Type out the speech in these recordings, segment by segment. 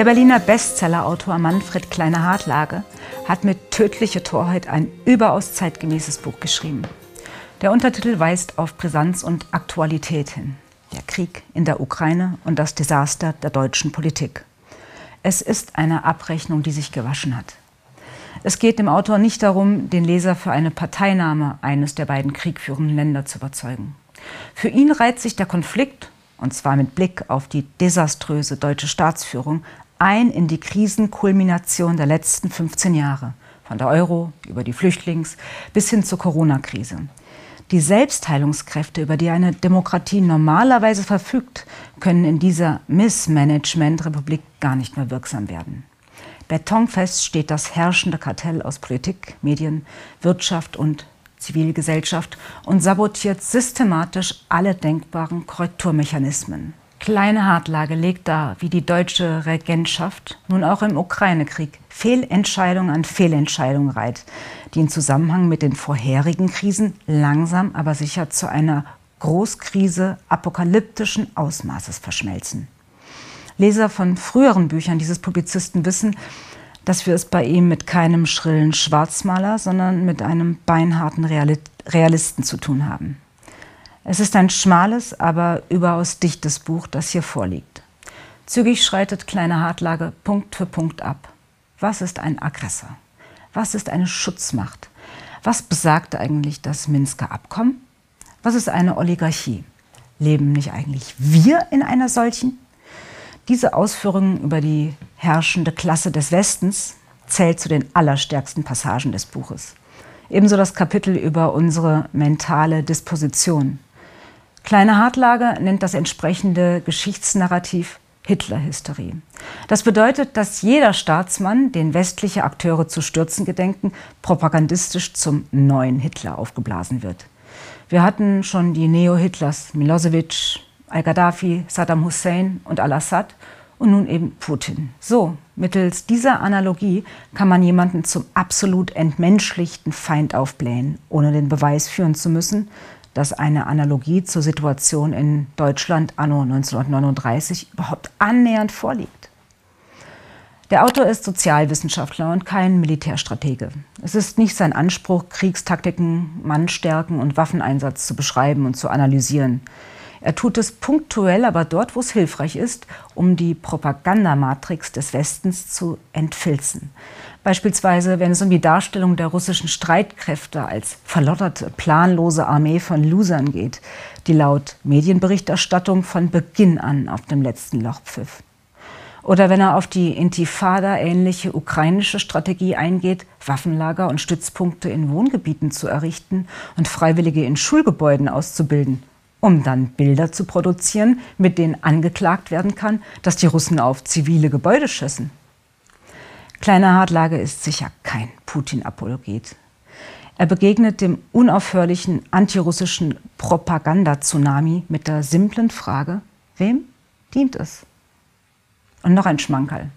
Der Berliner Bestsellerautor Manfred Kleine-Hartlage hat mit Tödliche Torheit ein überaus zeitgemäßes Buch geschrieben. Der Untertitel weist auf Brisanz und Aktualität hin. Der Krieg in der Ukraine und das Desaster der deutschen Politik. Es ist eine Abrechnung, die sich gewaschen hat. Es geht dem Autor nicht darum, den Leser für eine Parteinahme eines der beiden kriegführenden Länder zu überzeugen. Für ihn reiht sich der Konflikt, und zwar mit Blick auf die desaströse deutsche Staatsführung, ein in die Krisenkulmination der letzten 15 Jahre, von der Euro über die Flüchtlings- bis hin zur Corona-Krise. Die Selbstheilungskräfte, über die eine Demokratie normalerweise verfügt, können in dieser Missmanagement-Republik gar nicht mehr wirksam werden. Betonfest steht das herrschende Kartell aus Politik, Medien, Wirtschaft und Zivilgesellschaft und sabotiert systematisch alle denkbaren Korrekturmechanismen. Kleine Hartlage legt dar, wie die deutsche Regentschaft nun auch im Ukraine-Krieg Fehlentscheidung an Fehlentscheidung reiht, die in Zusammenhang mit den vorherigen Krisen langsam aber sicher zu einer Großkrise apokalyptischen Ausmaßes verschmelzen. Leser von früheren Büchern dieses Publizisten wissen, dass wir es bei ihm mit keinem schrillen Schwarzmaler, sondern mit einem beinharten Realisten zu tun haben. Es ist ein schmales, aber überaus dichtes Buch, das hier vorliegt. Zügig schreitet Kleine Hartlage Punkt für Punkt ab. Was ist ein Aggressor? Was ist eine Schutzmacht? Was besagt eigentlich das Minsker Abkommen? Was ist eine Oligarchie? Leben nicht eigentlich wir in einer solchen? Diese Ausführungen über die herrschende Klasse des Westens zählt zu den allerstärksten Passagen des Buches. Ebenso das Kapitel über unsere mentale Disposition. Kleine Hartlage nennt das entsprechende Geschichtsnarrativ Hitlerhysterie. Das bedeutet, dass jeder Staatsmann, den westliche Akteure zu stürzen gedenken, propagandistisch zum neuen Hitler aufgeblasen wird. Wir hatten schon die Neo-Hitlers Milosevic, al-Gaddafi, Saddam Hussein und al-Assad und nun eben Putin. So, mittels dieser Analogie kann man jemanden zum absolut entmenschlichten Feind aufblähen, ohne den Beweis führen zu müssen, dass eine Analogie zur Situation in Deutschland anno 1939 überhaupt annähernd vorliegt. Der Autor ist Sozialwissenschaftler und kein Militärstratege. Es ist nicht sein Anspruch, Kriegstaktiken, Mannstärken und Waffeneinsatz zu beschreiben und zu analysieren. Er tut es punktuell, aber dort, wo es hilfreich ist, um die Propagandamatrix des Westens zu entfilzen. Beispielsweise, wenn es um die Darstellung der russischen Streitkräfte als verlotterte, planlose Armee von Losern geht, die laut Medienberichterstattung von Beginn an auf dem letzten Loch pfiff. Oder wenn er auf die Intifada-ähnliche ukrainische Strategie eingeht, Waffenlager und Stützpunkte in Wohngebieten zu errichten und Freiwillige in Schulgebäuden auszubilden, um dann Bilder zu produzieren, mit denen angeklagt werden kann, dass die Russen auf zivile Gebäude schießen. Kleiner Hartlage ist sicher kein Putin-Apologet. Er begegnet dem unaufhörlichen antirussischen Propaganda-Tsunami mit der simplen Frage, wem dient es? Und noch ein Schmankerl.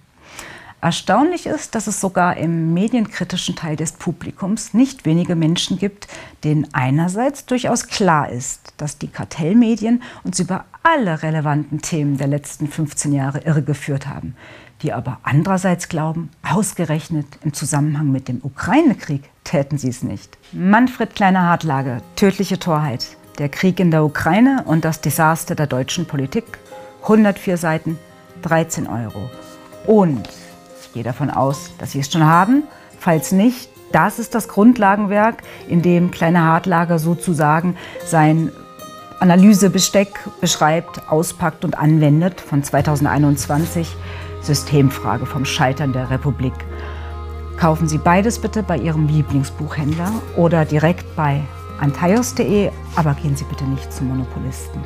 Erstaunlich ist, dass es sogar im medienkritischen Teil des Publikums nicht wenige Menschen gibt, denen einerseits durchaus klar ist, dass die Kartellmedien uns über alle relevanten Themen der letzten 15 Jahre irregeführt haben, die aber andererseits glauben, ausgerechnet im Zusammenhang mit dem Ukraine-Krieg täten sie es nicht. Manfred Kleiner Hartlage, tödliche Torheit, der Krieg in der Ukraine und das Desaster der deutschen Politik, 104 Seiten, 13 Euro. Und gehe davon aus, dass Sie es schon haben. Falls nicht, das ist das Grundlagenwerk, in dem Kleine Hartlager sozusagen sein Analysebesteck beschreibt, auspackt und anwendet von 2021. Systemfrage vom Scheitern der Republik. Kaufen Sie beides bitte bei Ihrem Lieblingsbuchhändler oder direkt bei antaios.de, aber gehen Sie bitte nicht zum Monopolisten.